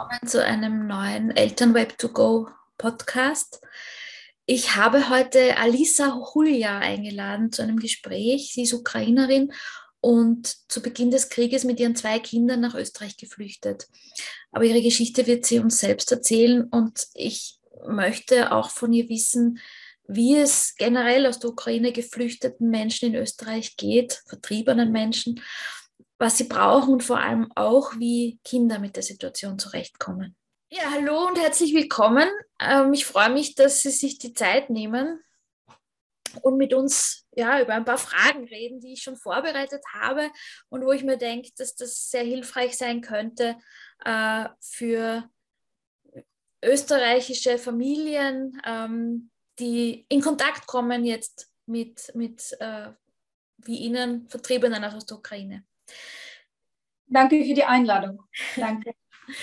willkommen zu einem neuen Elternweb to Go Podcast. Ich habe heute Alisa Hulja eingeladen zu einem Gespräch. Sie ist Ukrainerin und zu Beginn des Krieges mit ihren zwei Kindern nach Österreich geflüchtet. Aber ihre Geschichte wird sie uns selbst erzählen und ich möchte auch von ihr wissen, wie es generell aus der Ukraine geflüchteten Menschen in Österreich geht, vertriebenen Menschen was sie brauchen und vor allem auch, wie Kinder mit der Situation zurechtkommen. Ja, hallo und herzlich willkommen. Ähm, ich freue mich, dass Sie sich die Zeit nehmen und mit uns ja, über ein paar Fragen reden, die ich schon vorbereitet habe und wo ich mir denke, dass das sehr hilfreich sein könnte äh, für österreichische Familien, ähm, die in Kontakt kommen jetzt mit, mit äh, wie ihnen Vertriebenen aus der Ukraine. Danke für die Einladung. Danke.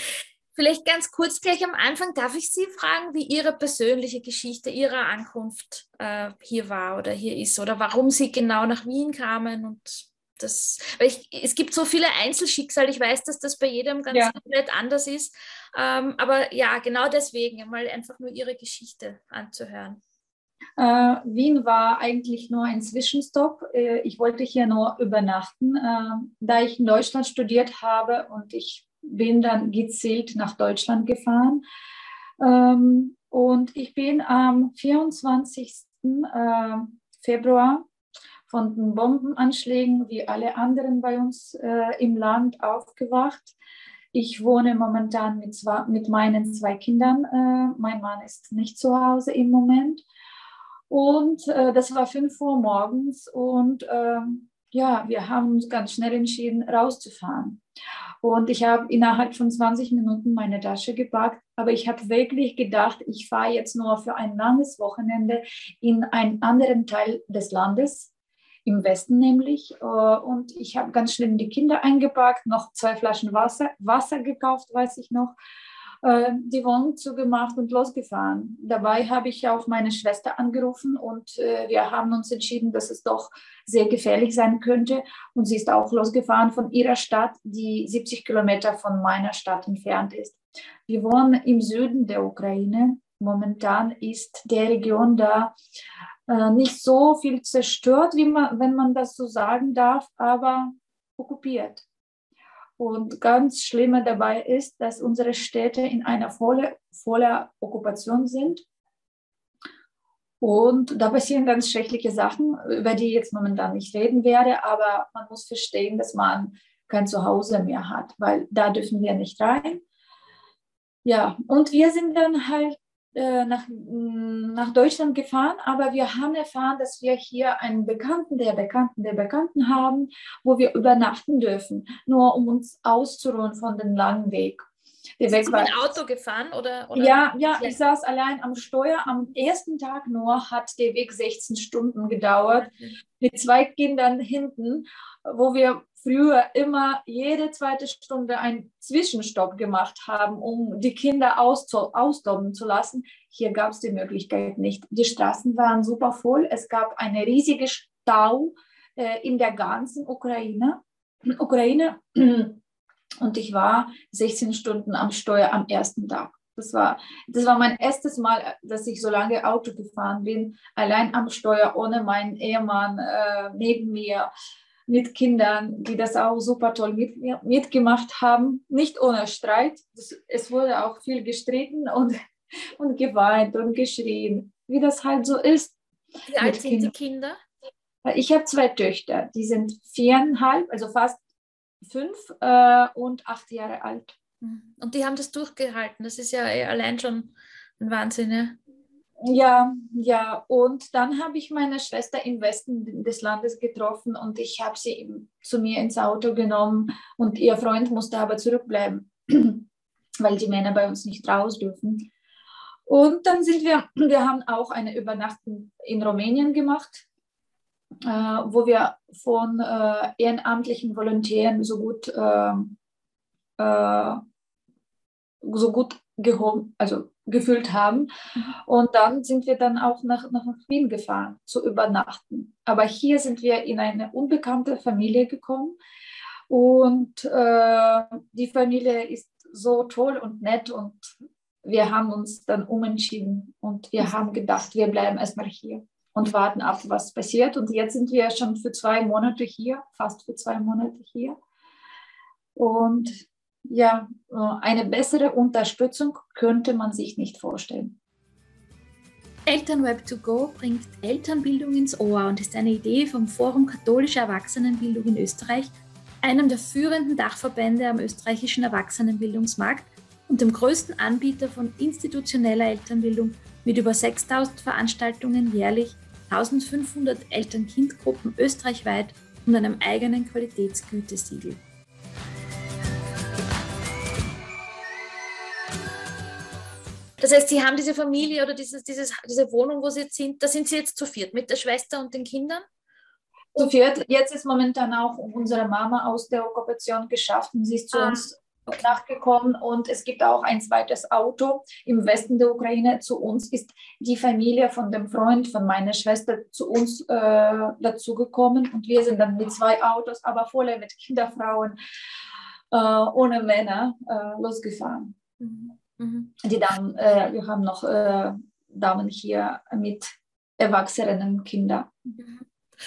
Vielleicht ganz kurz gleich am Anfang, darf ich Sie fragen, wie Ihre persönliche Geschichte Ihrer Ankunft äh, hier war oder hier ist oder warum Sie genau nach Wien kamen und das, weil ich, es gibt so viele Einzelschicksale, ich weiß, dass das bei jedem ganz ja. komplett anders ist, ähm, aber ja, genau deswegen, mal einfach nur Ihre Geschichte anzuhören. Äh, Wien war eigentlich nur ein Zwischenstopp. Äh, ich wollte hier nur übernachten, äh, da ich in Deutschland studiert habe und ich bin dann gezielt nach Deutschland gefahren. Ähm, und ich bin am 24. Äh, Februar von den Bombenanschlägen wie alle anderen bei uns äh, im Land aufgewacht. Ich wohne momentan mit, zwei, mit meinen zwei Kindern. Äh, mein Mann ist nicht zu Hause im Moment. Und äh, das war 5 Uhr morgens und ähm, ja, wir haben uns ganz schnell entschieden, rauszufahren. Und ich habe innerhalb von 20 Minuten meine Tasche gepackt, aber ich habe wirklich gedacht, ich fahre jetzt nur für ein langes Wochenende in einen anderen Teil des Landes, im Westen nämlich. Äh, und ich habe ganz schnell die Kinder eingepackt, noch zwei Flaschen Wasser, Wasser gekauft, weiß ich noch äh, die Wohnung zugemacht und losgefahren. Dabei habe ich auch meine Schwester angerufen und äh, wir haben uns entschieden, dass es doch sehr gefährlich sein könnte. Und sie ist auch losgefahren von ihrer Stadt, die 70 Kilometer von meiner Stadt entfernt ist. Wir wohnen im Süden der Ukraine. Momentan ist der Region da äh, nicht so viel zerstört, wie man, wenn man das so sagen darf, aber okkupiert. Und ganz schlimmer dabei ist, dass unsere Städte in einer volle, voller Okkupation sind. Und da passieren ganz schreckliche Sachen, über die ich jetzt momentan nicht reden werde, aber man muss verstehen, dass man kein Zuhause mehr hat, weil da dürfen wir nicht rein. Ja, und wir sind dann halt nach, mm, nach Deutschland gefahren, aber wir haben erfahren, dass wir hier einen Bekannten der Bekannten der Bekannten haben, wo wir übernachten dürfen, nur um uns auszuruhen von dem langen Weg. Der Weg war, Auto gefahren oder, oder? Ja, ja, ich saß allein am Steuer. Am ersten Tag nur hat der Weg 16 Stunden gedauert, mhm. mit zwei Kindern hinten, wo wir früher immer jede zweite Stunde einen Zwischenstopp gemacht haben, um die Kinder austoben zu lassen. Hier gab es die Möglichkeit nicht. Die Straßen waren super voll. Es gab eine riesige Stau äh, in der ganzen Ukraine. Ukraine. Und ich war 16 Stunden am Steuer am ersten Tag. Das war, das war mein erstes Mal, dass ich so lange Auto gefahren bin, allein am Steuer, ohne meinen Ehemann äh, neben mir mit Kindern, die das auch super toll mit, mitgemacht haben, nicht ohne Streit. Es wurde auch viel gestritten und, und geweint und geschrien, wie das halt so ist. Wie alt sind Kindern. die Kinder? Ich habe zwei Töchter, die sind viereinhalb, also fast fünf äh, und acht Jahre alt. Mhm. Und die haben das durchgehalten. Das ist ja allein schon ein Wahnsinn. Ja? Ja, ja. Und dann habe ich meine Schwester im Westen des Landes getroffen und ich habe sie zu mir ins Auto genommen und ihr Freund musste aber zurückbleiben, weil die Männer bei uns nicht raus dürfen. Und dann sind wir, wir haben auch eine Übernachtung in Rumänien gemacht, äh, wo wir von äh, ehrenamtlichen Volontären so gut, äh, äh so gut gehoben, also gefühlt haben. Mhm. Und dann sind wir dann auch nach, nach Wien gefahren zu übernachten. Aber hier sind wir in eine unbekannte Familie gekommen. Und äh, die Familie ist so toll und nett und wir haben uns dann umentschieden und wir haben gedacht, wir bleiben erstmal hier und warten ab, was passiert. Und jetzt sind wir schon für zwei Monate hier, fast für zwei Monate hier. Und ja, eine bessere Unterstützung könnte man sich nicht vorstellen. Elternweb 2 Go bringt Elternbildung ins Ohr und ist eine Idee vom Forum Katholische Erwachsenenbildung in Österreich, einem der führenden Dachverbände am österreichischen Erwachsenenbildungsmarkt und dem größten Anbieter von institutioneller Elternbildung mit über 6000 Veranstaltungen jährlich, 1500 Eltern-Kind-Gruppen österreichweit und einem eigenen Qualitätsgütesiegel. Das heißt, Sie haben diese Familie oder dieses, dieses, diese Wohnung, wo Sie jetzt sind, da sind Sie jetzt zu viert mit der Schwester und den Kindern? Zu viert. Jetzt ist momentan auch unsere Mama aus der Okkupation geschafft und sie ist zu ah. uns nachgekommen und es gibt auch ein zweites Auto im Westen der Ukraine. Zu uns ist die Familie von dem Freund von meiner Schwester zu uns äh, dazugekommen und wir sind dann mit zwei Autos, aber voller mit Kinderfrauen, äh, ohne Männer äh, losgefahren. Mhm. Mhm. Die Damen, äh, wir haben noch äh, Damen hier mit erwachsenen Kindern. Mhm.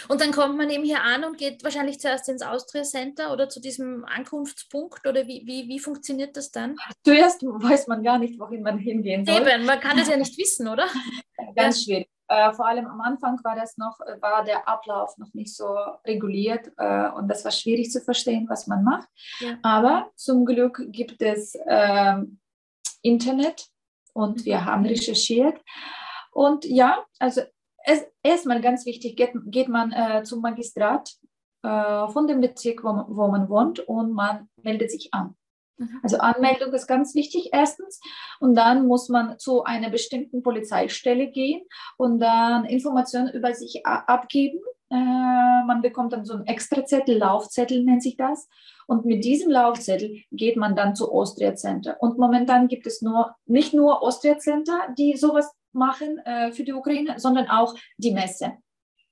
Und dann kommt man eben hier an und geht wahrscheinlich zuerst ins Austria Center oder zu diesem Ankunftspunkt oder wie, wie, wie funktioniert das dann? Zuerst weiß man gar nicht, wohin man hingehen soll. Eben, man kann das ja nicht wissen, oder? Ganz schwierig. Äh, vor allem am Anfang war das noch, war der Ablauf noch nicht so reguliert äh, und das war schwierig zu verstehen, was man macht. Ja. Aber zum Glück gibt es äh, Internet und wir mhm. haben recherchiert. Und ja, also erstmal ganz wichtig, geht, geht man äh, zum Magistrat äh, von dem Bezirk, wo, wo man wohnt und man meldet sich an. Mhm. Also Anmeldung ist ganz wichtig erstens und dann muss man zu einer bestimmten Polizeistelle gehen und dann Informationen über sich abgeben. Äh, man bekommt dann so einen Extrazettel, Laufzettel nennt sich das und mit diesem Laufzettel geht man dann zu Austria Center. Und momentan gibt es nur nicht nur Austria Center, die sowas machen äh, für die Ukraine, sondern auch die Messe.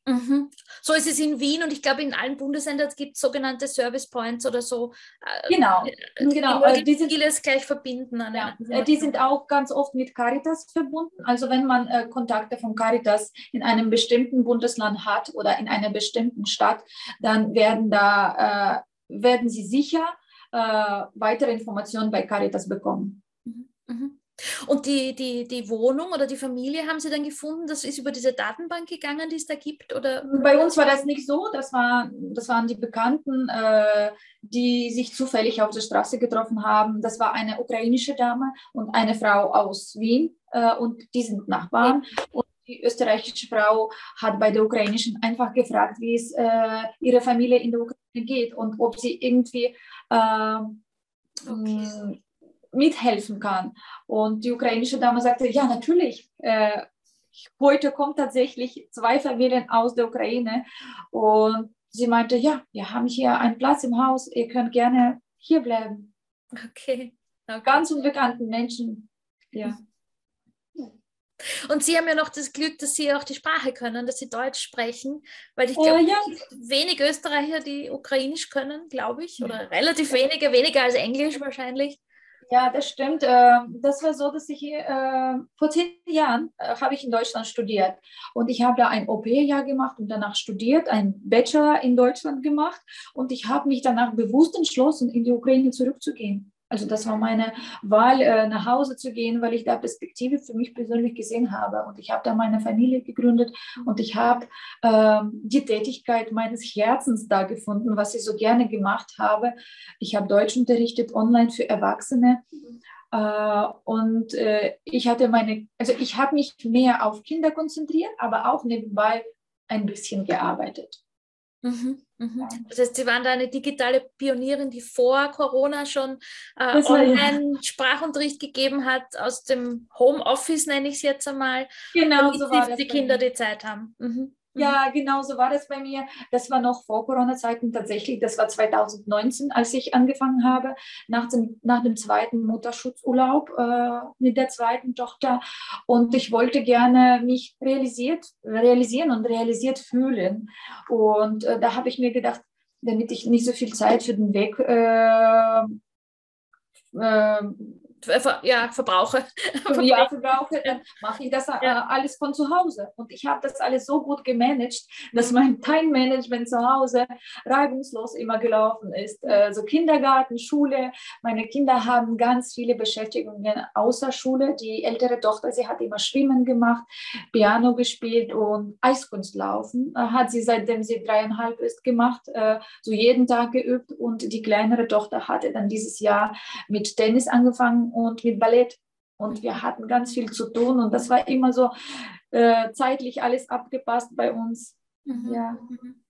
Mhm. So ist es in Wien und ich glaube, in allen Bundesländern gibt es sogenannte Service Points oder so. Äh, genau, äh, genau. Die, die sind, vieles gleich verbinden. Ja, äh, die sind auch ganz oft mit Caritas verbunden. Also wenn man äh, Kontakte von Caritas in einem bestimmten Bundesland hat oder in einer bestimmten Stadt, dann werden da äh, werden sie sicher äh, weitere Informationen bei Caritas bekommen. Mhm. Mhm. Und die, die, die Wohnung oder die Familie haben Sie dann gefunden, das ist über diese Datenbank gegangen, die es da gibt? Oder? Bei uns war das nicht so, das, war, das waren die Bekannten, äh, die sich zufällig auf der Straße getroffen haben. Das war eine ukrainische Dame und eine Frau aus Wien äh, und die sind Nachbarn. Und die österreichische Frau hat bei der ukrainischen einfach gefragt, wie es äh, ihrer Familie in der Ukraine geht und ob sie irgendwie äh, okay mithelfen kann. Und die ukrainische Dame sagte, ja, natürlich. Äh, heute kommen tatsächlich zwei Familien aus der Ukraine. Und sie meinte, ja, wir haben hier einen Platz im Haus, ihr könnt gerne hier bleiben. Okay. okay. Ganz unbekannten Menschen. Ja. Und Sie haben ja noch das Glück, dass Sie auch die Sprache können, dass Sie Deutsch sprechen, weil ich glaube, äh, ja. wenig Österreicher, die Ukrainisch können, glaube ich, oder relativ wenige, weniger als Englisch wahrscheinlich. Ja, das stimmt. Ähm, das war so, dass ich äh, vor zehn Jahren äh, habe ich in Deutschland studiert und ich habe da ein OP-Jahr gemacht und danach studiert, ein Bachelor in Deutschland gemacht und ich habe mich danach bewusst entschlossen, in die Ukraine zurückzugehen. Also das war meine Wahl, äh, nach Hause zu gehen, weil ich da Perspektive für mich persönlich gesehen habe. Und ich habe da meine Familie gegründet und ich habe äh, die Tätigkeit meines Herzens da gefunden, was ich so gerne gemacht habe. Ich habe Deutsch unterrichtet online für Erwachsene. Äh, und äh, ich hatte meine, also ich habe mich mehr auf Kinder konzentriert, aber auch nebenbei ein bisschen gearbeitet. Mhm. Mhm. Das heißt, Sie waren da eine digitale Pionierin, die vor Corona schon äh, Online-Sprachunterricht gegeben hat, aus dem Homeoffice nenne ich es jetzt einmal, genau, so die Kinder die Zeit haben. Mhm. Ja, mhm. genau so war das bei mir. Das war noch vor Corona-Zeiten tatsächlich. Das war 2019, als ich angefangen habe, nach dem, nach dem zweiten Mutterschutzurlaub äh, mit der zweiten Tochter. Und ich wollte gerne mich realisiert, realisieren und realisiert fühlen. Und äh, da habe ich mir gedacht, damit ich nicht so viel Zeit für den Weg äh, ja, verbrauche. ja, verbrauche, dann mache ich das äh, alles von zu Hause. Und ich habe das alles so gut gemanagt, dass mein Time-Management zu Hause reibungslos immer gelaufen ist. Also Kindergarten, Schule. Meine Kinder haben ganz viele Beschäftigungen außer Schule. Die ältere Tochter, sie hat immer Schwimmen gemacht, Piano gespielt und Eiskunstlaufen. Äh, hat sie seitdem sie dreieinhalb ist gemacht, so jeden Tag geübt. Und die kleinere Tochter hatte dann dieses Jahr mit Tennis angefangen und mit Ballett. Und wir hatten ganz viel zu tun und das war immer so äh, zeitlich alles abgepasst bei uns. Mhm. Ja. Mhm.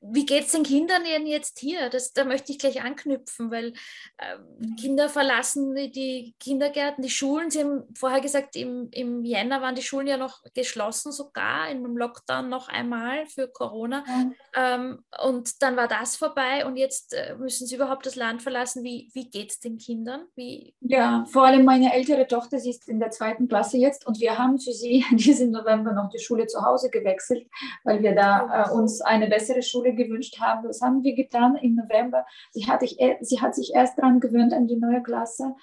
Wie geht es den Kindern denn jetzt hier? Das, da möchte ich gleich anknüpfen, weil äh, Kinder verlassen die Kindergärten, die Schulen. Sie haben vorher gesagt, im, im Jänner waren die Schulen ja noch geschlossen, sogar in einem Lockdown noch einmal für Corona. Mhm. Ähm, und dann war das vorbei und jetzt äh, müssen sie überhaupt das Land verlassen. Wie, wie geht es den Kindern? Wie? Ja, vor allem meine ältere Tochter, sie ist in der zweiten Klasse jetzt und wir haben für sie diesen November noch die Schule zu Hause gewechselt, weil wir da äh, uns eine bessere bessere Schule gewünscht haben. Das haben wir getan im November. Sie hat, ich, sie hat sich erst daran gewöhnt an die neue Klasse.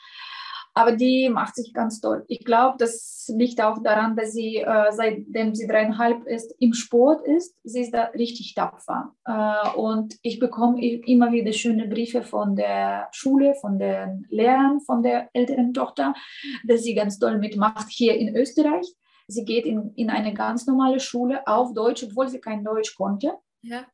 Aber die macht sich ganz toll. Ich glaube, das liegt auch daran, dass sie, äh, seitdem sie dreieinhalb ist, im Sport ist. Sie ist da richtig tapfer. Äh, und ich bekomme immer wieder schöne Briefe von der Schule, von den Lehrern, von der älteren Tochter, dass sie ganz toll mitmacht hier in Österreich. Sie geht in, in eine ganz normale Schule auf Deutsch, obwohl sie kein Deutsch konnte. Ja.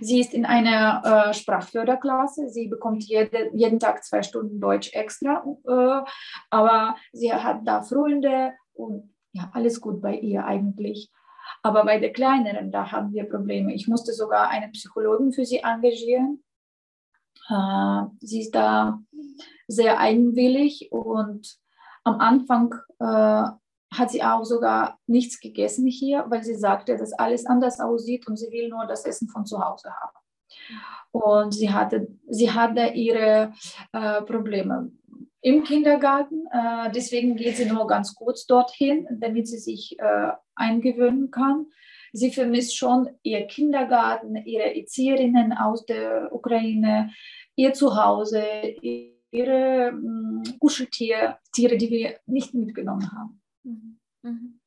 Sie ist in einer äh, Sprachförderklasse. Sie bekommt jede, jeden Tag zwei Stunden Deutsch extra. Äh, aber sie hat da Freunde und ja, alles gut bei ihr eigentlich. Aber bei der kleineren, da haben wir Probleme. Ich musste sogar einen Psychologen für sie engagieren. Äh, sie ist da sehr eigenwillig und am Anfang äh, hat sie auch sogar nichts gegessen hier, weil sie sagte, dass alles anders aussieht und sie will nur das Essen von zu Hause haben. Und sie hatte, sie hatte ihre äh, Probleme im Kindergarten. Äh, deswegen geht sie nur ganz kurz dorthin, damit sie sich äh, eingewöhnen kann. Sie vermisst schon ihr Kindergarten, ihre Erzieherinnen aus der Ukraine, ihr Zuhause, ihre mm, Kuscheltiere, Tiere, die wir nicht mitgenommen haben. Mhm. Mhm.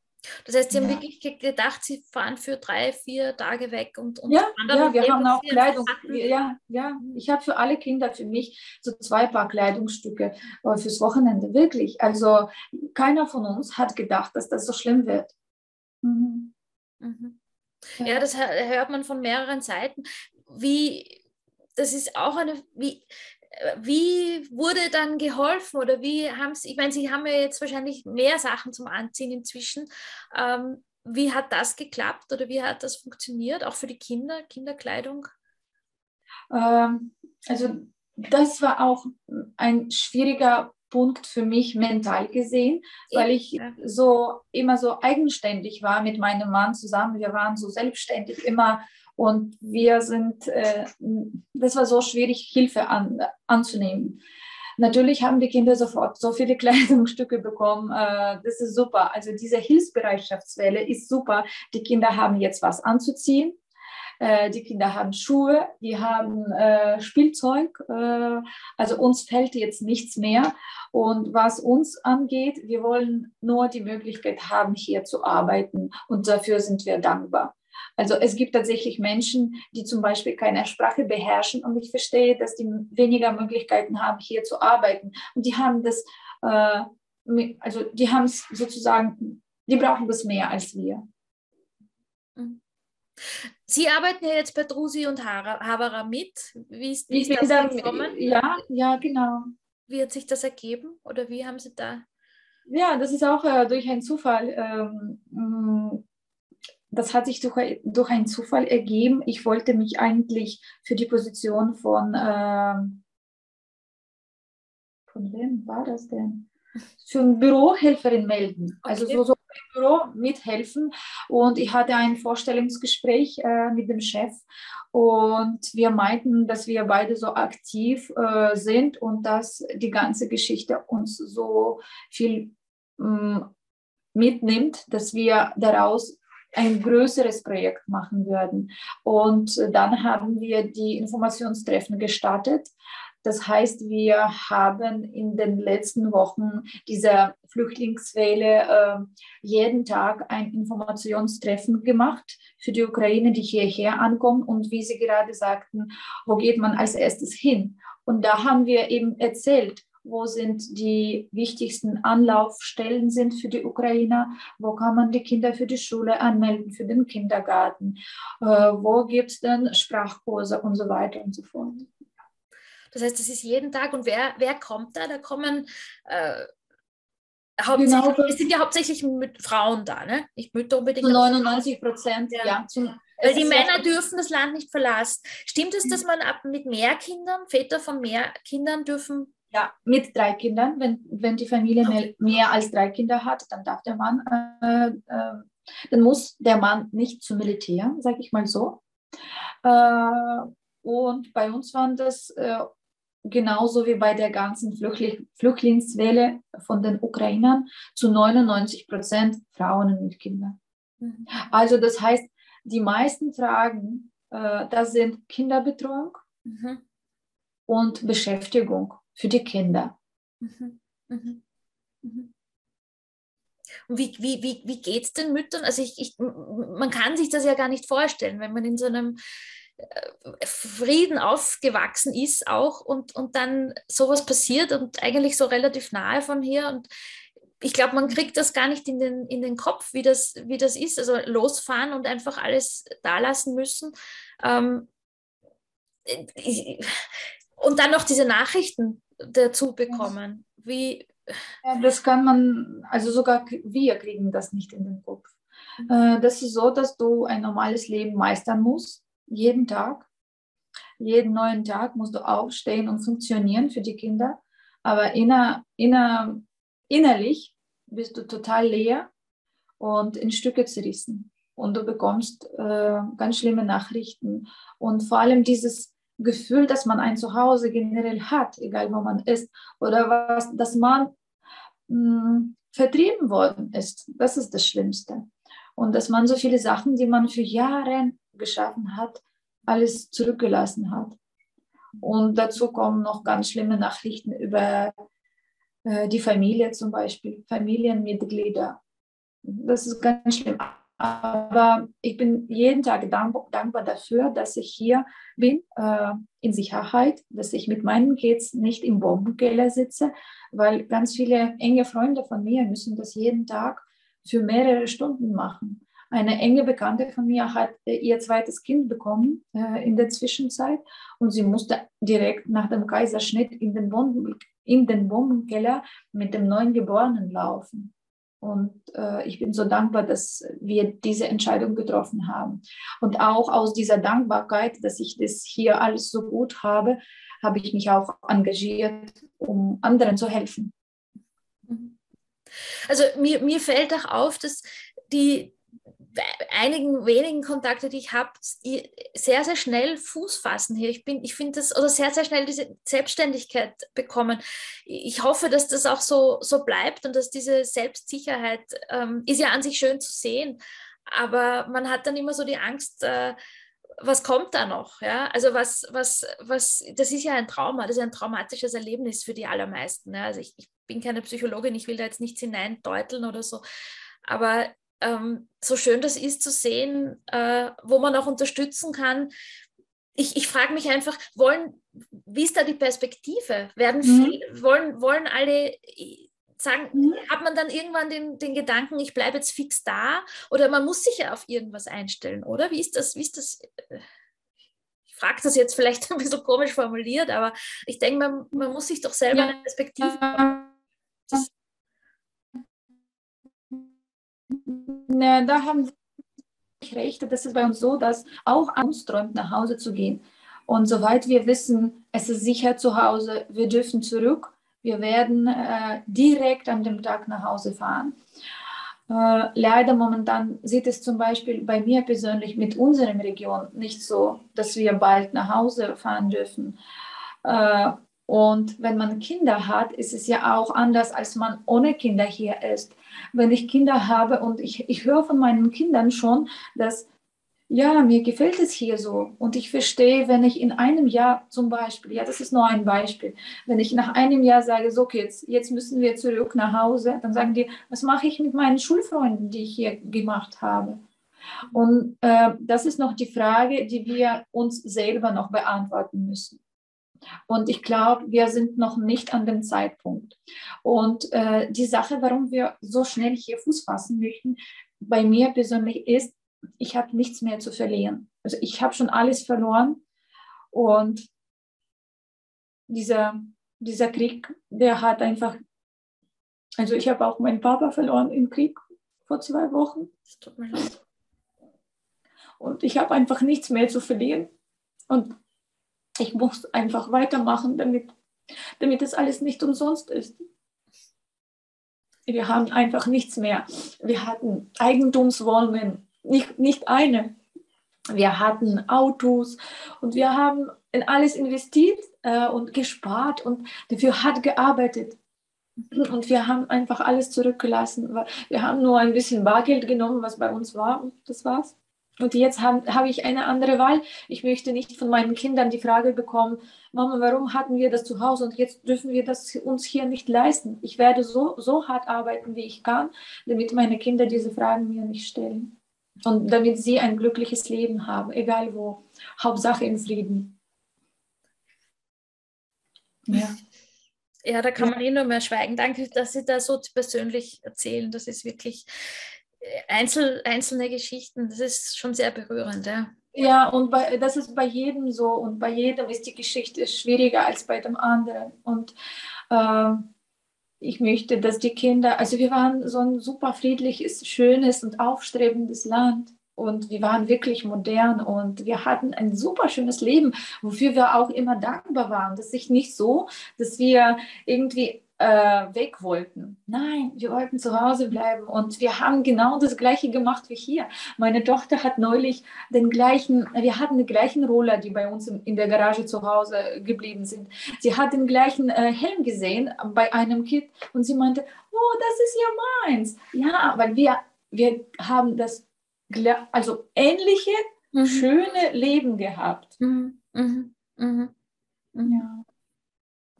Das heißt, Sie ja. haben wirklich gedacht, Sie fahren für drei, vier Tage weg und, und ja, ja, wir haben auch Kleidung. Ja, ja, mhm. ich habe für alle Kinder, für mich so zwei Paar Kleidungsstücke äh, fürs Wochenende, wirklich. Also keiner von uns hat gedacht, dass das so schlimm wird. Mhm. Mhm. Ja, das hört man von mehreren Seiten. Wie, das ist auch eine, wie, wie wurde dann geholfen oder wie haben Sie, ich meine, Sie haben ja jetzt wahrscheinlich mehr Sachen zum Anziehen inzwischen. Ähm, wie hat das geklappt oder wie hat das funktioniert, auch für die Kinder, Kinderkleidung? Ähm, also das war auch ein schwieriger Punkt für mich mental gesehen, weil ich so immer so eigenständig war mit meinem Mann zusammen. Wir waren so selbstständig immer und wir sind, äh, das war so schwierig, Hilfe an, anzunehmen. Natürlich haben die Kinder sofort so viele Kleidungsstücke bekommen. Äh, das ist super. Also diese Hilfsbereitschaftswelle ist super. Die Kinder haben jetzt was anzuziehen. Äh, die Kinder haben Schuhe, die haben äh, Spielzeug. Äh, also uns fällt jetzt nichts mehr. Und was uns angeht, wir wollen nur die Möglichkeit haben, hier zu arbeiten. Und dafür sind wir dankbar. Also es gibt tatsächlich Menschen, die zum Beispiel keine Sprache beherrschen und ich verstehe, dass die weniger Möglichkeiten haben, hier zu arbeiten. Und die haben das, äh, also die haben es sozusagen, die brauchen das mehr als wir. Sie arbeiten ja jetzt bei Drusi und Havara mit. Wie ist, wie ist das da, gekommen? Ja, ja, genau. Wie hat sich das ergeben oder wie haben Sie da? Ja, das ist auch äh, durch einen Zufall. Ähm, das hat sich durch, durch einen Zufall ergeben. Ich wollte mich eigentlich für die Position von, äh, von wem war das denn? Für eine Bürohelferin melden. Also okay. so, so im Büro mithelfen. Und ich hatte ein Vorstellungsgespräch äh, mit dem Chef und wir meinten, dass wir beide so aktiv äh, sind und dass die ganze Geschichte uns so viel mm, mitnimmt, dass wir daraus ein größeres Projekt machen würden. Und dann haben wir die Informationstreffen gestartet. Das heißt, wir haben in den letzten Wochen dieser Flüchtlingswelle äh, jeden Tag ein Informationstreffen gemacht für die Ukraine, die hierher ankommen. Und wie Sie gerade sagten, wo geht man als erstes hin? Und da haben wir eben erzählt, wo sind die wichtigsten Anlaufstellen sind für die Ukrainer, wo kann man die Kinder für die Schule anmelden, für den Kindergarten, äh, wo gibt es denn Sprachkurse und so weiter und so fort. Das heißt, das ist jeden Tag und wer, wer kommt da? Da kommen äh, hauptsächlich, genau. es sind ja hauptsächlich Frauen da, ne? Nicht Mütter unbedingt. Zu 99 Prozent, ja. ja. Weil die Männer dürfen das Land nicht verlassen. Stimmt es, dass man ab mit mehr Kindern, Väter von mehr Kindern dürfen ja, mit drei Kindern. Wenn, wenn die Familie mehr, mehr als drei Kinder hat, dann darf der Mann, äh, äh, dann muss der Mann nicht zum Militär, sage ich mal so. Äh, und bei uns waren das äh, genauso wie bei der ganzen Flüchtling, Flüchtlingswelle von den Ukrainern zu 99 Prozent Frauen mit Kindern. Mhm. Also das heißt, die meisten Fragen, äh, das sind Kinderbetreuung mhm. und Beschäftigung für die Kinder. Mhm. Mhm. Mhm. Und wie, wie, wie, wie geht es den Müttern? Also ich, ich, man kann sich das ja gar nicht vorstellen, wenn man in so einem Frieden aufgewachsen ist auch und, und dann sowas passiert und eigentlich so relativ nahe von hier und ich glaube, man kriegt das gar nicht in den, in den Kopf, wie das, wie das ist. Also losfahren und einfach alles da lassen müssen. Ähm, und dann noch diese Nachrichten dazu bekommen. Wie, ja, das kann man, also sogar wir kriegen das nicht in den Kopf. Mhm. Äh, das ist so, dass du ein normales Leben meistern musst, jeden Tag. Jeden neuen Tag musst du aufstehen und funktionieren für die Kinder. Aber inner, inner, innerlich bist du total leer und in Stücke zerrissen. Und du bekommst äh, ganz schlimme Nachrichten. Und vor allem dieses Gefühl, dass man ein Zuhause generell hat, egal wo man ist, oder was, dass man mh, hm, vertrieben worden ist. Das ist das Schlimmste. Und dass man so viele Sachen, die man für Jahre geschaffen hat, alles zurückgelassen hat. Und dazu kommen noch ganz schlimme Nachrichten über äh, die Familie zum Beispiel, Familienmitglieder. Das ist ganz schlimm. Aber ich bin jeden Tag dankbar dafür, dass ich hier bin, äh, in Sicherheit, dass ich mit meinen Kids nicht im Bombenkeller sitze, weil ganz viele enge Freunde von mir müssen das jeden Tag für mehrere Stunden machen. Eine enge Bekannte von mir hat äh, ihr zweites Kind bekommen äh, in der Zwischenzeit und sie musste direkt nach dem Kaiserschnitt in den, Bomben, in den Bombenkeller mit dem neuen Geborenen laufen. Und äh, ich bin so dankbar, dass wir diese Entscheidung getroffen haben. Und auch aus dieser Dankbarkeit, dass ich das hier alles so gut habe, habe ich mich auch engagiert, um anderen zu helfen. Also mir, mir fällt auch auf, dass die, einigen wenigen Kontakte, die ich habe, sehr, sehr schnell Fuß fassen hier. Ich, ich finde das, oder sehr, sehr schnell diese Selbstständigkeit bekommen. Ich hoffe, dass das auch so, so bleibt und dass diese Selbstsicherheit ähm, ist ja an sich schön zu sehen. Aber man hat dann immer so die Angst, äh, was kommt da noch? Ja? Also was, was, was, das ist ja ein Trauma, das ist ein traumatisches Erlebnis für die allermeisten. Ja? Also ich, ich bin keine Psychologin, ich will da jetzt nichts hineindeuteln oder so. Aber ähm, so schön das ist zu sehen, äh, wo man auch unterstützen kann. Ich, ich frage mich einfach, wollen, wie ist da die Perspektive? Werden mhm. viel, wollen, wollen alle äh, sagen, mhm. hat man dann irgendwann den, den Gedanken, ich bleibe jetzt fix da? Oder man muss sich ja auf irgendwas einstellen, oder? Wie ist das? Wie ist das? Äh, ich frage das jetzt vielleicht ein bisschen komisch formuliert, aber ich denke, man, man muss sich doch selber eine Perspektive. Ne, da haben Sie recht. Das ist bei uns so, dass auch uns träumt, nach Hause zu gehen. Und soweit wir wissen, es ist sicher zu Hause, wir dürfen zurück. Wir werden äh, direkt an dem Tag nach Hause fahren. Äh, leider momentan sieht es zum Beispiel bei mir persönlich mit unserer Region nicht so, dass wir bald nach Hause fahren dürfen. Äh, und wenn man Kinder hat, ist es ja auch anders, als man ohne Kinder hier ist. Wenn ich Kinder habe und ich, ich höre von meinen Kindern schon, dass ja, mir gefällt es hier so. Und ich verstehe, wenn ich in einem Jahr zum Beispiel, ja, das ist nur ein Beispiel, wenn ich nach einem Jahr sage, so, jetzt, jetzt müssen wir zurück nach Hause, dann sagen die, was mache ich mit meinen Schulfreunden, die ich hier gemacht habe? Und äh, das ist noch die Frage, die wir uns selber noch beantworten müssen. Und ich glaube, wir sind noch nicht an dem Zeitpunkt. Und äh, die Sache, warum wir so schnell hier Fuß fassen möchten, bei mir persönlich ist, ich habe nichts mehr zu verlieren. Also ich habe schon alles verloren und dieser, dieser Krieg, der hat einfach, also ich habe auch meinen Papa verloren im Krieg vor zwei Wochen. Und ich habe einfach nichts mehr zu verlieren. Und ich muss einfach weitermachen, damit, damit das alles nicht umsonst ist. Wir haben einfach nichts mehr. Wir hatten Eigentumswohnungen, nicht, nicht eine. Wir hatten Autos und wir haben in alles investiert äh, und gespart und dafür hart gearbeitet. Und wir haben einfach alles zurückgelassen. Wir haben nur ein bisschen Bargeld genommen, was bei uns war und das war's. Und jetzt habe hab ich eine andere Wahl. Ich möchte nicht von meinen Kindern die Frage bekommen, Mama, warum hatten wir das zu Hause und jetzt dürfen wir das uns hier nicht leisten? Ich werde so, so hart arbeiten, wie ich kann, damit meine Kinder diese Fragen mir nicht stellen. Und damit sie ein glückliches Leben haben, egal wo. Hauptsache im Frieden. Ja. Ja, da kann man eh nur mehr schweigen. Danke, dass Sie da so persönlich erzählen. Das ist wirklich Einzel, einzelne Geschichten, das ist schon sehr berührend, ja. Ja, und bei, das ist bei jedem so und bei jedem ist die Geschichte schwieriger als bei dem anderen. Und äh, ich möchte, dass die Kinder, also wir waren so ein super friedliches, schönes und aufstrebendes Land. Und wir waren wirklich modern und wir hatten ein super schönes Leben, wofür wir auch immer dankbar waren. Das ist nicht so, dass wir irgendwie äh, weg wollten. Nein, wir wollten zu Hause bleiben und wir haben genau das Gleiche gemacht wie hier. Meine Tochter hat neulich den gleichen, wir hatten die gleichen Roller, die bei uns in der Garage zu Hause geblieben sind. Sie hat den gleichen äh, Helm gesehen bei einem Kind und sie meinte, oh, das ist ja meins. Ja, weil wir, wir haben das also ähnliche, mhm. schöne Leben gehabt. Mhm. Mhm. mhm. Ja.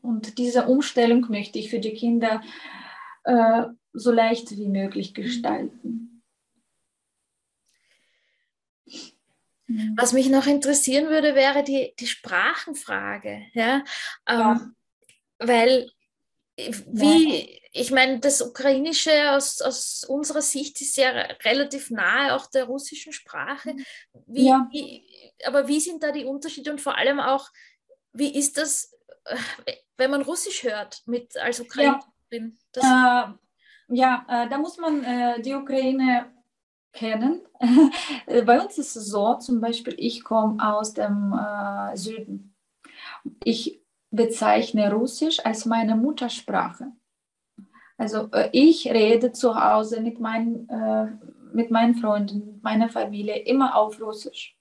Und diese Umstellung möchte ich für die Kinder äh, so leicht wie möglich gestalten. Was mich noch interessieren würde, wäre die, die Sprachenfrage. Ja? Ähm, ja. Weil, wie, ich meine, das Ukrainische aus, aus unserer Sicht ist ja relativ nahe auch der russischen Sprache. Wie, ja. wie, aber wie sind da die Unterschiede und vor allem auch, wie ist das wenn man Russisch hört mit als Ukrainerin? Ja, äh, ja äh, da muss man äh, die Ukraine kennen. Bei uns ist es so, zum Beispiel, ich komme aus dem äh, Süden. Ich bezeichne Russisch als meine Muttersprache. Also äh, ich rede zu Hause mit meinen, äh, mit meinen Freunden, mit meiner Familie immer auf Russisch.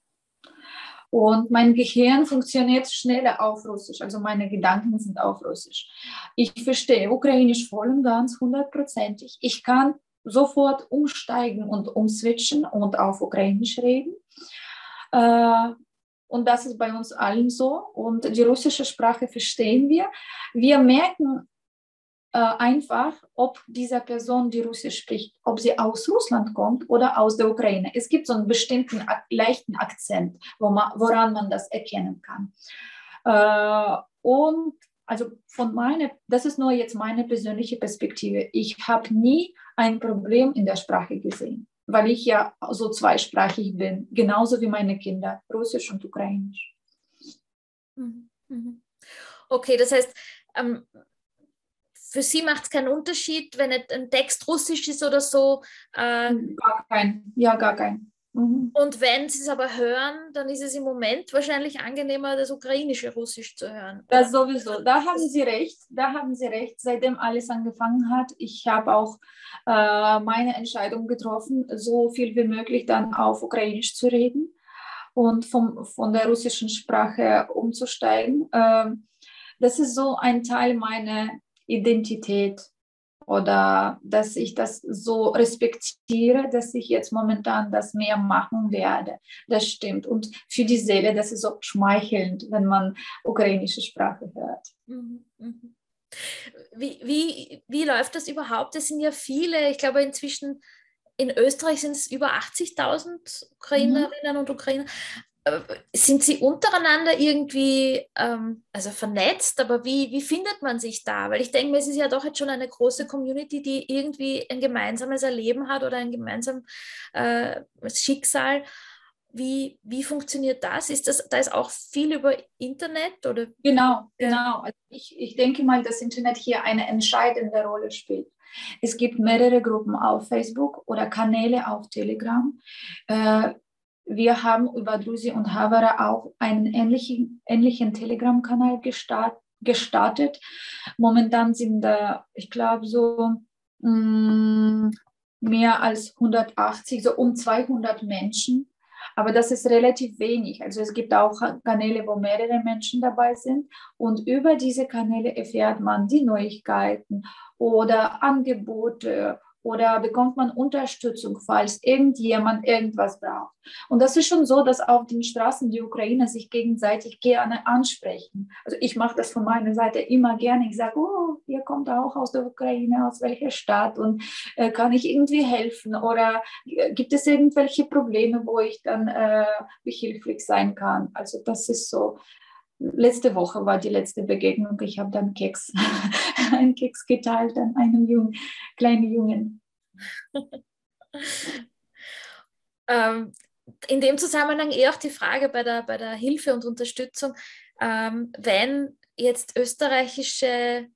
Und mein Gehirn funktioniert schneller auf Russisch, also meine Gedanken sind auf Russisch. Ich verstehe Ukrainisch voll und ganz hundertprozentig. Ich kann sofort umsteigen und umswitchen und auf Ukrainisch reden. Äh, und das ist bei uns allen so. Und die russische Sprache verstehen wir. Wir merken einfach, ob diese Person, die Russisch spricht, ob sie aus Russland kommt oder aus der Ukraine. Es gibt so einen bestimmten leichten Akzent, wo man, woran man das erkennen kann. Äh, und also von meiner, das ist nur jetzt meine persönliche Perspektive. Ich habe nie ein Problem in der Sprache gesehen, weil ich ja so zweisprachig bin, genauso wie meine Kinder, Russisch und Ukrainisch. Mhm, mhm. Okay, das heißt, ähm, für Sie macht es keinen Unterschied, wenn ein Text russisch ist oder so? Äh, gar kein, ja, gar kein. Mhm. Und wenn Sie es aber hören, dann ist es im Moment wahrscheinlich angenehmer, das ukrainische Russisch zu hören. Das sowieso, da haben Sie recht, da haben Sie recht, seitdem alles angefangen hat. Ich habe auch äh, meine Entscheidung getroffen, so viel wie möglich dann auf Ukrainisch zu reden und vom, von der russischen Sprache umzusteigen. Äh, das ist so ein Teil meiner Identität. oder dass ich das so respektiere, dass ich jetzt momentan das mehr machen werde. Das stimmt. Und für die Seele, das ist auch schmeichelnd, wenn man ukrainische Sprache hört. Mhm, mhm. Wie, wie, wie läuft das überhaupt? Es sind ja viele, ich glaube inzwischen in Österreich sind es über 80.000 Ukrainerinnen mhm. und Ukrainer. Sind sie untereinander irgendwie ähm, also vernetzt, aber wie, wie findet man sich da? Weil ich denke, es ist ja doch jetzt schon eine große Community, die irgendwie ein gemeinsames Erleben hat oder ein gemeinsames äh, Schicksal. Wie, wie funktioniert das? Ist das? Da ist auch viel über Internet oder? Genau, genau. Also ich, ich denke mal, dass Internet hier eine entscheidende Rolle spielt. Es gibt mehrere Gruppen auf Facebook oder Kanäle auf Telegram. Äh, wir haben über Drusi und Havara auch einen ähnlichen, ähnlichen Telegram-Kanal gestart, gestartet. Momentan sind da, ich glaube, so mm, mehr als 180, so um 200 Menschen. Aber das ist relativ wenig. Also es gibt auch Kanäle, wo mehrere Menschen dabei sind. Und über diese Kanäle erfährt man die Neuigkeiten oder Angebote oder bekommt man Unterstützung, falls irgendjemand irgendwas braucht. Und das ist schon so, dass auf den Straßen die Ukrainer sich gegenseitig gerne ansprechen. Also ich mache das von meiner Seite immer gerne. Ich sage, oh, ihr kommt auch aus der Ukraine, aus welcher Stadt und äh, kann ich irgendwie helfen? Oder äh, gibt es irgendwelche Probleme, wo ich dann äh, behilflich sein kann? Also das ist so letzte Woche war die letzte Begegnung. Ich habe dann Keks, einen Keks geteilt an einem jungen, kleinen Jungen. ähm, in dem Zusammenhang eher auch die Frage bei der, bei der Hilfe und Unterstützung, ähm, wenn jetzt österreichische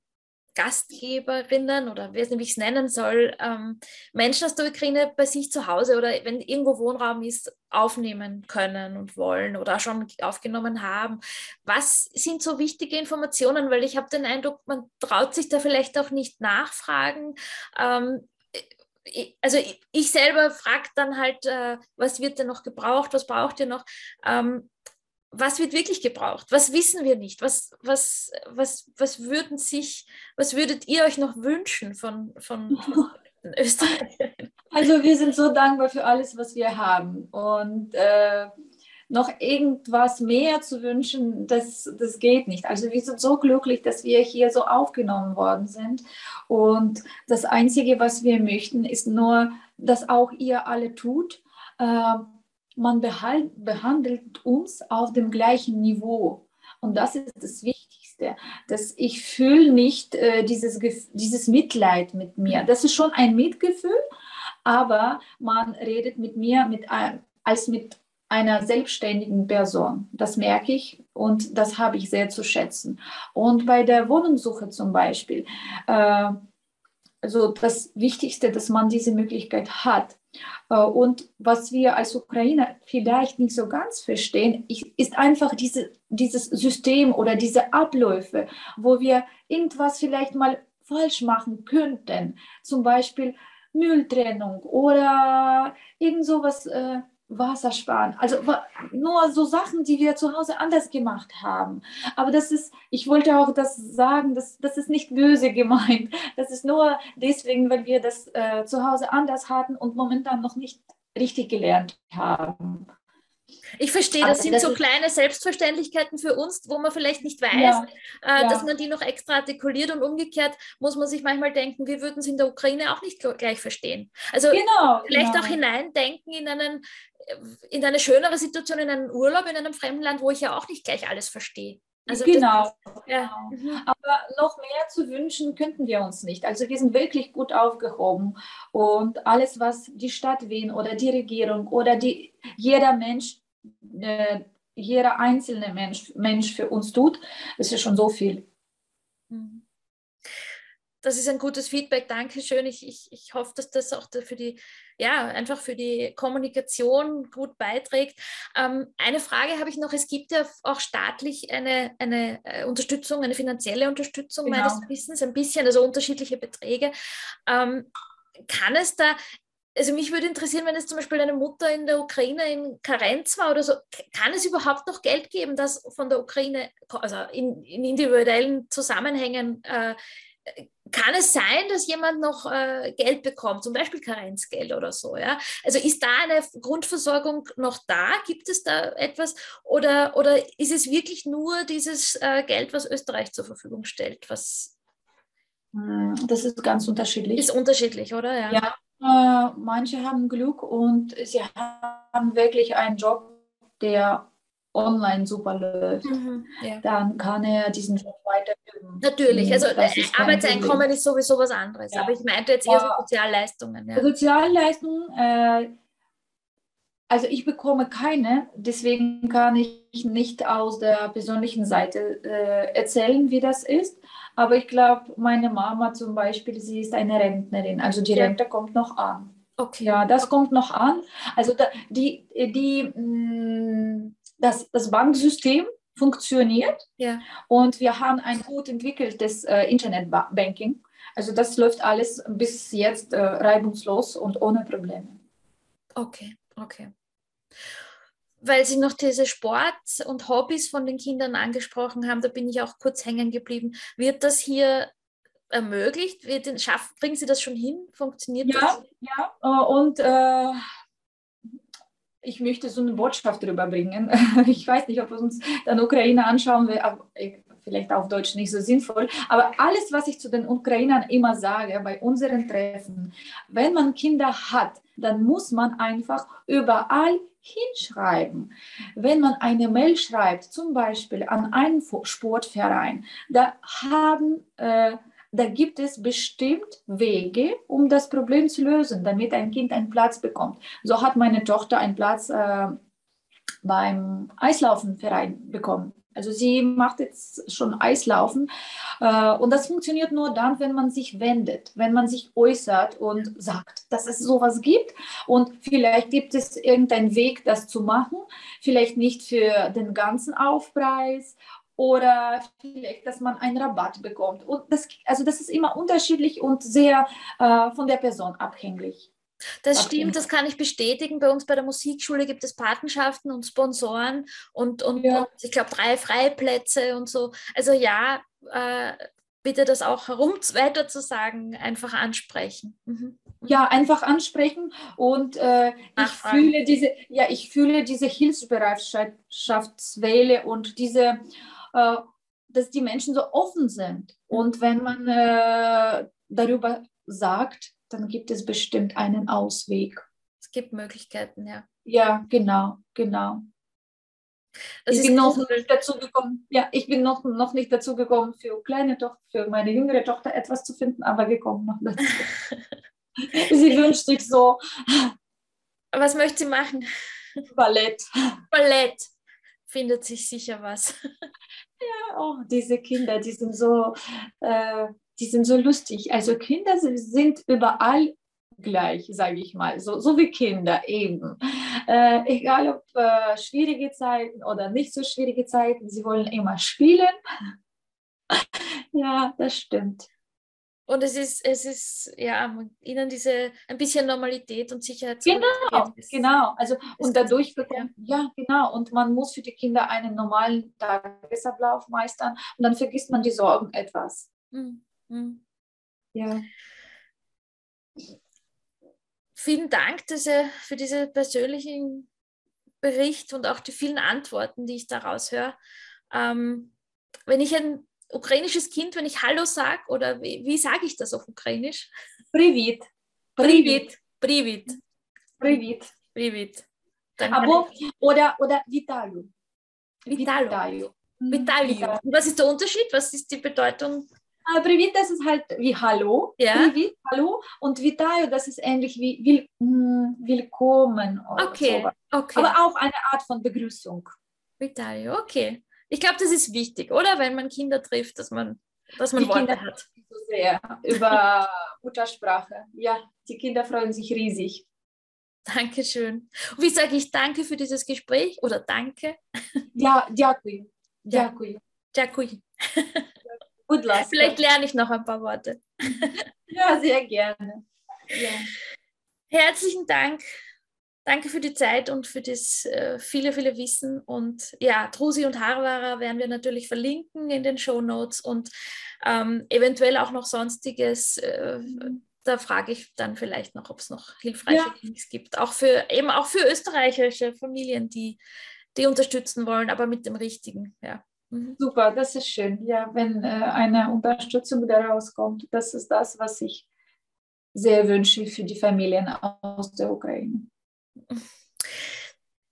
Gastgeberinnen oder wie ich es nennen soll, ähm, Menschen aus der Ukraine bei sich zu Hause oder wenn irgendwo Wohnraum ist, aufnehmen können und wollen oder schon aufgenommen haben. Was sind so wichtige Informationen? Weil ich habe den Eindruck, man traut sich da vielleicht auch nicht nachfragen. Ähm, also ich selber frage dann halt, äh, was wird denn noch gebraucht, was braucht ihr noch? Ähm, was wird wirklich gebraucht? Was wissen wir nicht? Was, was, was, was würden sich, was würdet ihr euch noch wünschen von, von, von Österreich? Also wir sind so dankbar für alles, was wir haben. Und äh, noch irgendwas mehr zu wünschen, das, das geht nicht. Also wir sind so glücklich, dass wir hier so aufgenommen worden sind. Und das Einzige, was wir möchten, ist nur, dass auch ihr alle tut. Äh, man behalt, behandelt uns auf dem gleichen Niveau. Und das ist das Wichtigste, dass ich fühle nicht äh, dieses, dieses Mitleid mit mir. Das ist schon ein Mitgefühl, aber man redet mit mir mit, als mit einer selbstständigen Person. Das merke ich und das habe ich sehr zu schätzen. Und bei der Wohnungssuche zum Beispiel, äh, also das Wichtigste, dass man diese Möglichkeit hat, äh, und was wir als Ukrainer vielleicht nicht so ganz verstehen, ist einfach diese, dieses System oder diese Abläufe, wo wir irgendwas vielleicht mal falsch machen könnten. Zum Beispiel Mülltrennung oder irgend sowas. Äh, Wasser sparen. Also nur so Sachen, die wir zu Hause anders gemacht haben. Aber das ist, ich wollte auch das sagen, das, das ist nicht böse gemeint. Das ist nur deswegen, weil wir das äh, zu Hause anders hatten und momentan noch nicht richtig gelernt haben. Ich verstehe, das sind das so kleine Selbstverständlichkeiten für uns, wo man vielleicht nicht weiß, ja, äh, ja. dass man die noch extra artikuliert und umgekehrt muss man sich manchmal denken, wir würden es in der Ukraine auch nicht gleich verstehen. Also genau, vielleicht genau. auch hineindenken in, einen, in eine schönere Situation, in einen Urlaub in einem fremden Land, wo ich ja auch nicht gleich alles verstehe. Also genau. Das, ja. Genau. Aber noch mehr zu wünschen könnten wir uns nicht. Also wir sind wirklich gut aufgehoben und alles, was die Stadt Wien oder die Regierung oder die, jeder Mensch, äh, jeder einzelne Mensch, Mensch für uns tut, das ist schon so viel. Das ist ein gutes Feedback. Dankeschön. Ich, ich, ich hoffe, dass das auch für die, ja, einfach für die Kommunikation gut beiträgt. Ähm, eine Frage habe ich noch. Es gibt ja auch staatlich eine, eine äh, Unterstützung, eine finanzielle Unterstützung genau. meines Wissens, ein bisschen, also unterschiedliche Beträge. Ähm, kann es da, also mich würde interessieren, wenn es zum Beispiel eine Mutter in der Ukraine in Karenz war oder so, kann es überhaupt noch Geld geben, das von der Ukraine, also in, in individuellen Zusammenhängen äh, kann es sein, dass jemand noch äh, Geld bekommt, zum Beispiel Karenzgeld oder so? Ja? Also ist da eine Grundversorgung noch da? Gibt es da etwas? Oder, oder ist es wirklich nur dieses äh, Geld, was Österreich zur Verfügung stellt? Was hm, das ist ganz unterschiedlich. Ist unterschiedlich, oder? Ja, ja äh, manche haben Glück und sie haben wirklich einen Job, der online super läuft, mhm, ja. dann kann er diesen Job weiterführen. Natürlich, also Arbeitseinkommen ist sowieso was anderes, ja. aber ich meinte jetzt eher so Sozialleistungen. Ja. Sozialleistungen, äh, also ich bekomme keine, deswegen kann ich nicht aus der persönlichen Seite äh, erzählen, wie das ist. Aber ich glaube, meine Mama zum Beispiel, sie ist eine Rentnerin, also die Rente kommt noch an. Okay. Ja, das kommt noch an. Also da, die, die, mh, mm, das, das Banksystem funktioniert ja. und wir haben ein gut entwickeltes äh, Internetbanking. Also das läuft alles bis jetzt äh, reibungslos und ohne Probleme. Okay, okay. Weil Sie noch diese Sport- und Hobbys von den Kindern angesprochen haben, da bin ich auch kurz hängen geblieben. Wird das hier ermöglicht? Wird den, schaffen, bringen Sie das schon hin? Funktioniert ja, das? Ja, äh, und äh, ich möchte so eine Botschaft rüberbringen. Ich weiß nicht, ob wir uns dann Ukraine anschauen vielleicht auf Deutsch nicht so sinnvoll. Aber alles, was ich zu den Ukrainern immer sage bei unseren Treffen, wenn man Kinder hat, dann muss man einfach überall hinschreiben. Wenn man eine Mail schreibt, zum Beispiel an einen Sportverein, da haben äh, da gibt es bestimmt Wege, um das Problem zu lösen, damit ein Kind einen Platz bekommt. So hat meine Tochter einen Platz äh, beim Eislaufenverein bekommen. Also sie macht jetzt schon Eislaufen äh, und das funktioniert nur dann, wenn man sich wendet, wenn man sich äußert und sagt, dass es sowas gibt und vielleicht gibt es irgendeinen Weg, das zu machen, vielleicht nicht für den ganzen Aufpreis oder vielleicht, dass man einen Rabatt bekommt. Und das, also das ist immer unterschiedlich und sehr äh, von der Person abhängig. Das stimmt, das kann ich bestätigen. Bei uns bei der Musikschule gibt es Patenschaften und Sponsoren und, und, ja. und ich glaube drei Freiplätze und so. Also ja, äh, bitte das auch herum weiter zu sagen, einfach ansprechen. Mhm. Ja, einfach ansprechen und äh, ich fühle diese, ja, ich fühle diese Hilfsbereitschaftswelle und diese äh, dass die Menschen so offen sind. Und wenn man äh, darüber sagt, dann gibt es bestimmt einen Ausweg. Es gibt Möglichkeiten, ja. Ja, genau, genau. Das ich bin noch nicht dazu gekommen, ja, ich bin noch, noch nicht dazu gekommen, für kleine Tochter, für meine jüngere Tochter etwas zu finden, aber wir kommen noch dazu. sie wünscht sich so. Was möchte sie machen? Ballett. Ballett findet sich sicher was. Oh, diese Kinder, die sind so, äh, die sind so lustig. Also Kinder sind überall gleich, sage ich mal, so, so wie Kinder eben. Äh, egal ob äh, schwierige Zeiten oder nicht so schwierige Zeiten, sie wollen immer spielen. ja, das stimmt. Und es ist, es ist ja ihnen diese ein bisschen Normalität und Sicherheit zu Genau, genau. Also und dadurch bekommt, ja genau. Und man muss für die Kinder einen normalen Tagesablauf meistern und dann vergisst man die Sorgen etwas. Mhm. mhm. Ja. Vielen Dank diese, für diesen persönlichen Bericht und auch die vielen Antworten, die ich daraus höre. Ähm, wenn ich ein ukrainisches Kind, wenn ich Hallo sage? Oder wie, wie sage ich das auf Ukrainisch? Привіт. Привіт. Привіт. Привіт. Привіт. Або, oder, oder Вітаю. Вітаю. Вітаю. Was ist der Unterschied? Was ist die Bedeutung? Uh, Привіт, das ist halt wie Hallo. Ja. Привіт, Hallo. Und Vitayo, das ist ähnlich wie will, mm, Willkommen. Oder okay. So. okay. Aber auch eine Art von Begrüßung. Vitayo, okay. Ich glaube, das ist wichtig, oder? Wenn man Kinder trifft, dass man, dass man die Worte Kinder hat. So sehr über Muttersprache. Ja, die Kinder freuen sich riesig. Dankeschön. Und wie sage ich danke für dieses Gespräch oder danke? Ja, дякую. Дякую. Дякую. Gut, lassen. Vielleicht lerne ich noch ein paar Worte. Ja, sehr gerne. Ja. Herzlichen Dank Danke für die Zeit und für das äh, viele, viele Wissen. Und ja, Trusi und Harvara werden wir natürlich verlinken in den Show Notes und ähm, eventuell auch noch sonstiges. Äh, mhm. Da frage ich dann vielleicht noch, ob es noch hilfreiche ja. Links gibt. Auch für eben auch für österreichische Familien, die, die unterstützen wollen, aber mit dem richtigen, ja. Mhm. Super, das ist schön. Ja, wenn äh, eine Unterstützung daraus kommt, das ist das, was ich sehr wünsche für die Familien aus der Ukraine.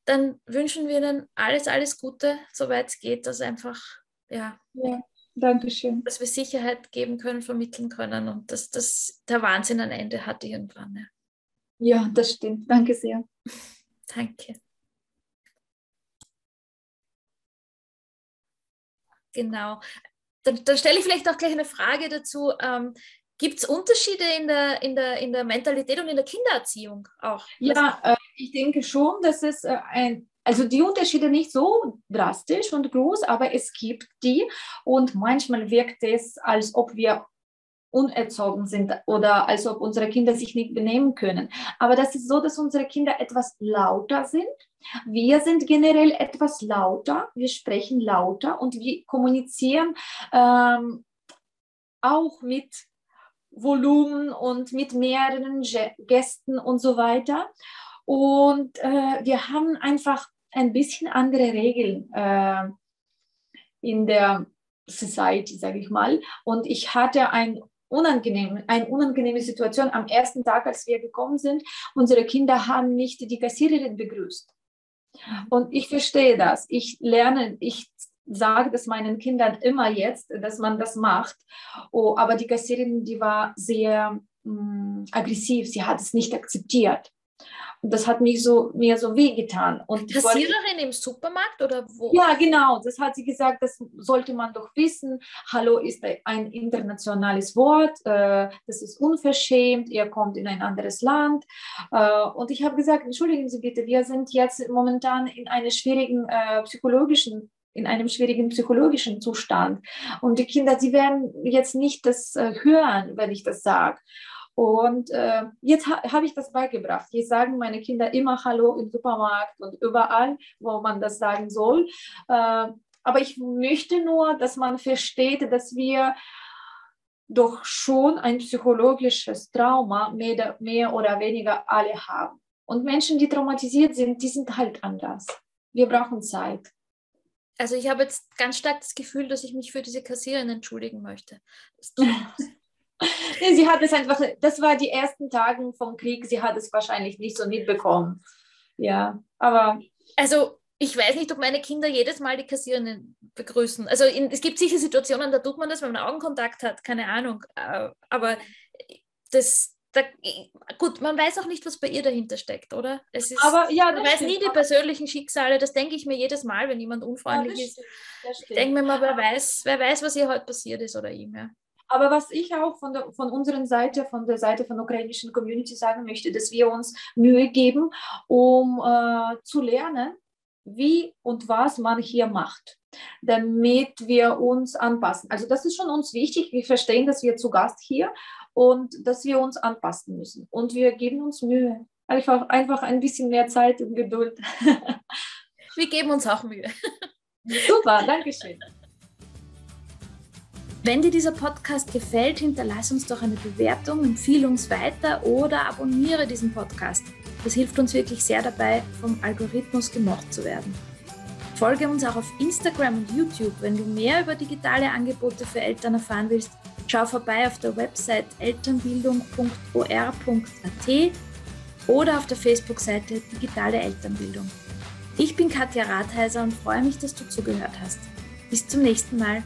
Dann wünschen wir Ihnen alles, alles Gute, soweit es geht, dass einfach, ja, ja Dankeschön. dass wir Sicherheit geben können, vermitteln können und dass das der Wahnsinn ein Ende hat irgendwann. Ja, ja das stimmt. Danke sehr. Danke. Genau. Dann, dann, stelle ich vielleicht auch gleich eine Frage dazu. Ähm, Gibt es Unterschiede in der, in, der, in der Mentalität und in der Kindererziehung auch? Ja, äh, ich denke schon, dass es äh, ein, also die Unterschiede nicht so drastisch und groß, aber es gibt die und manchmal wirkt es, als ob wir unerzogen sind oder als ob unsere Kinder sich nicht benehmen können. Aber das ist so, dass unsere Kinder etwas lauter sind. Wir sind generell etwas lauter, wir sprechen lauter und wir kommunizieren ähm, auch mit Volumen und mit mehreren Gästen und so weiter. Und äh, wir haben einfach ein bisschen andere Regeln äh, in der Society, sage ich mal. Und ich hatte ein unangenehm, eine unangenehme Situation am ersten Tag, als wir gekommen sind. Unsere Kinder haben nicht die Kassiererin begrüßt. Und ich verstehe das. Ich lerne, ich sage das meinen Kindern immer jetzt, dass man das macht. Oh, aber die Kassiererin, die war sehr mh, mm, aggressiv. Sie hat es nicht akzeptiert. Und das hat mich so, mir so wehgetan. Und Kassiererin im Supermarkt oder wo? Ja, genau. Das hat sie gesagt, das sollte man doch wissen. Hallo ist ein internationales Wort. Äh, das ist unverschämt. Ihr kommt in ein anderes Land. Äh, und ich habe gesagt, entschuldigen Sie bitte, wir sind jetzt momentan in einer schwierigen äh, psychologischen in einem schwierigen psychologischen Zustand. Und die Kinder, sie werden jetzt nicht das hören, wenn ich das sage. Und äh, jetzt ha habe ich das beigebracht. Jetzt sagen meine Kinder immer Hallo im Supermarkt und überall, wo man das sagen soll. Äh, aber ich möchte nur, dass man versteht, dass wir doch schon ein psychologisches Trauma mehr, mehr oder weniger alle haben. Und Menschen, die traumatisiert sind, die sind halt anders. Wir brauchen Zeit. Also ich habe jetzt ganz stark das Gefühl, dass ich mich für diese Kassiererin entschuldigen möchte. sie hat es einfach, das war die ersten Tage vom Krieg, sie hat es wahrscheinlich nicht so mitbekommen. Ja, aber. Also, ich weiß nicht, ob meine Kinder jedes Mal die Kassierenden begrüßen. Also, in, es gibt sicher Situationen, da tut man das, wenn man Augenkontakt hat, keine Ahnung. Äh, aber das, da, gut, man weiß auch nicht, was bei ihr dahinter steckt, oder? Es ist, aber ja, man weiß nie die persönlichen Schicksale. Das denke ich mir jedes Mal, wenn jemand unfreundlich ja, ist. Ich denke mir mal, wer weiß, wer weiß, was ihr heute passiert ist oder ihm. Ja. Aber was ich auch von, der, von unserer Seite, von der Seite von der ukrainischen Community sagen möchte, dass wir uns Mühe geben, um äh, zu lernen, wie und was man hier macht, damit wir uns anpassen. Also das ist schon uns wichtig. Wir verstehen, dass wir zu Gast hier und dass wir uns anpassen müssen. Und wir geben uns Mühe. Einfach, einfach ein bisschen mehr Zeit und Geduld. wir geben uns auch Mühe. Super, danke schön. Wenn dir dieser Podcast gefällt, hinterlass uns doch eine Bewertung, empfehle uns weiter oder abonniere diesen Podcast. Das hilft uns wirklich sehr dabei, vom Algorithmus gemocht zu werden. Folge uns auch auf Instagram und YouTube. Wenn du mehr über digitale Angebote für Eltern erfahren willst, schau vorbei auf der Website elternbildung.or.at oder auf der Facebook-Seite Digitale Elternbildung. Ich bin Katja Rathheiser und freue mich, dass du zugehört hast. Bis zum nächsten Mal.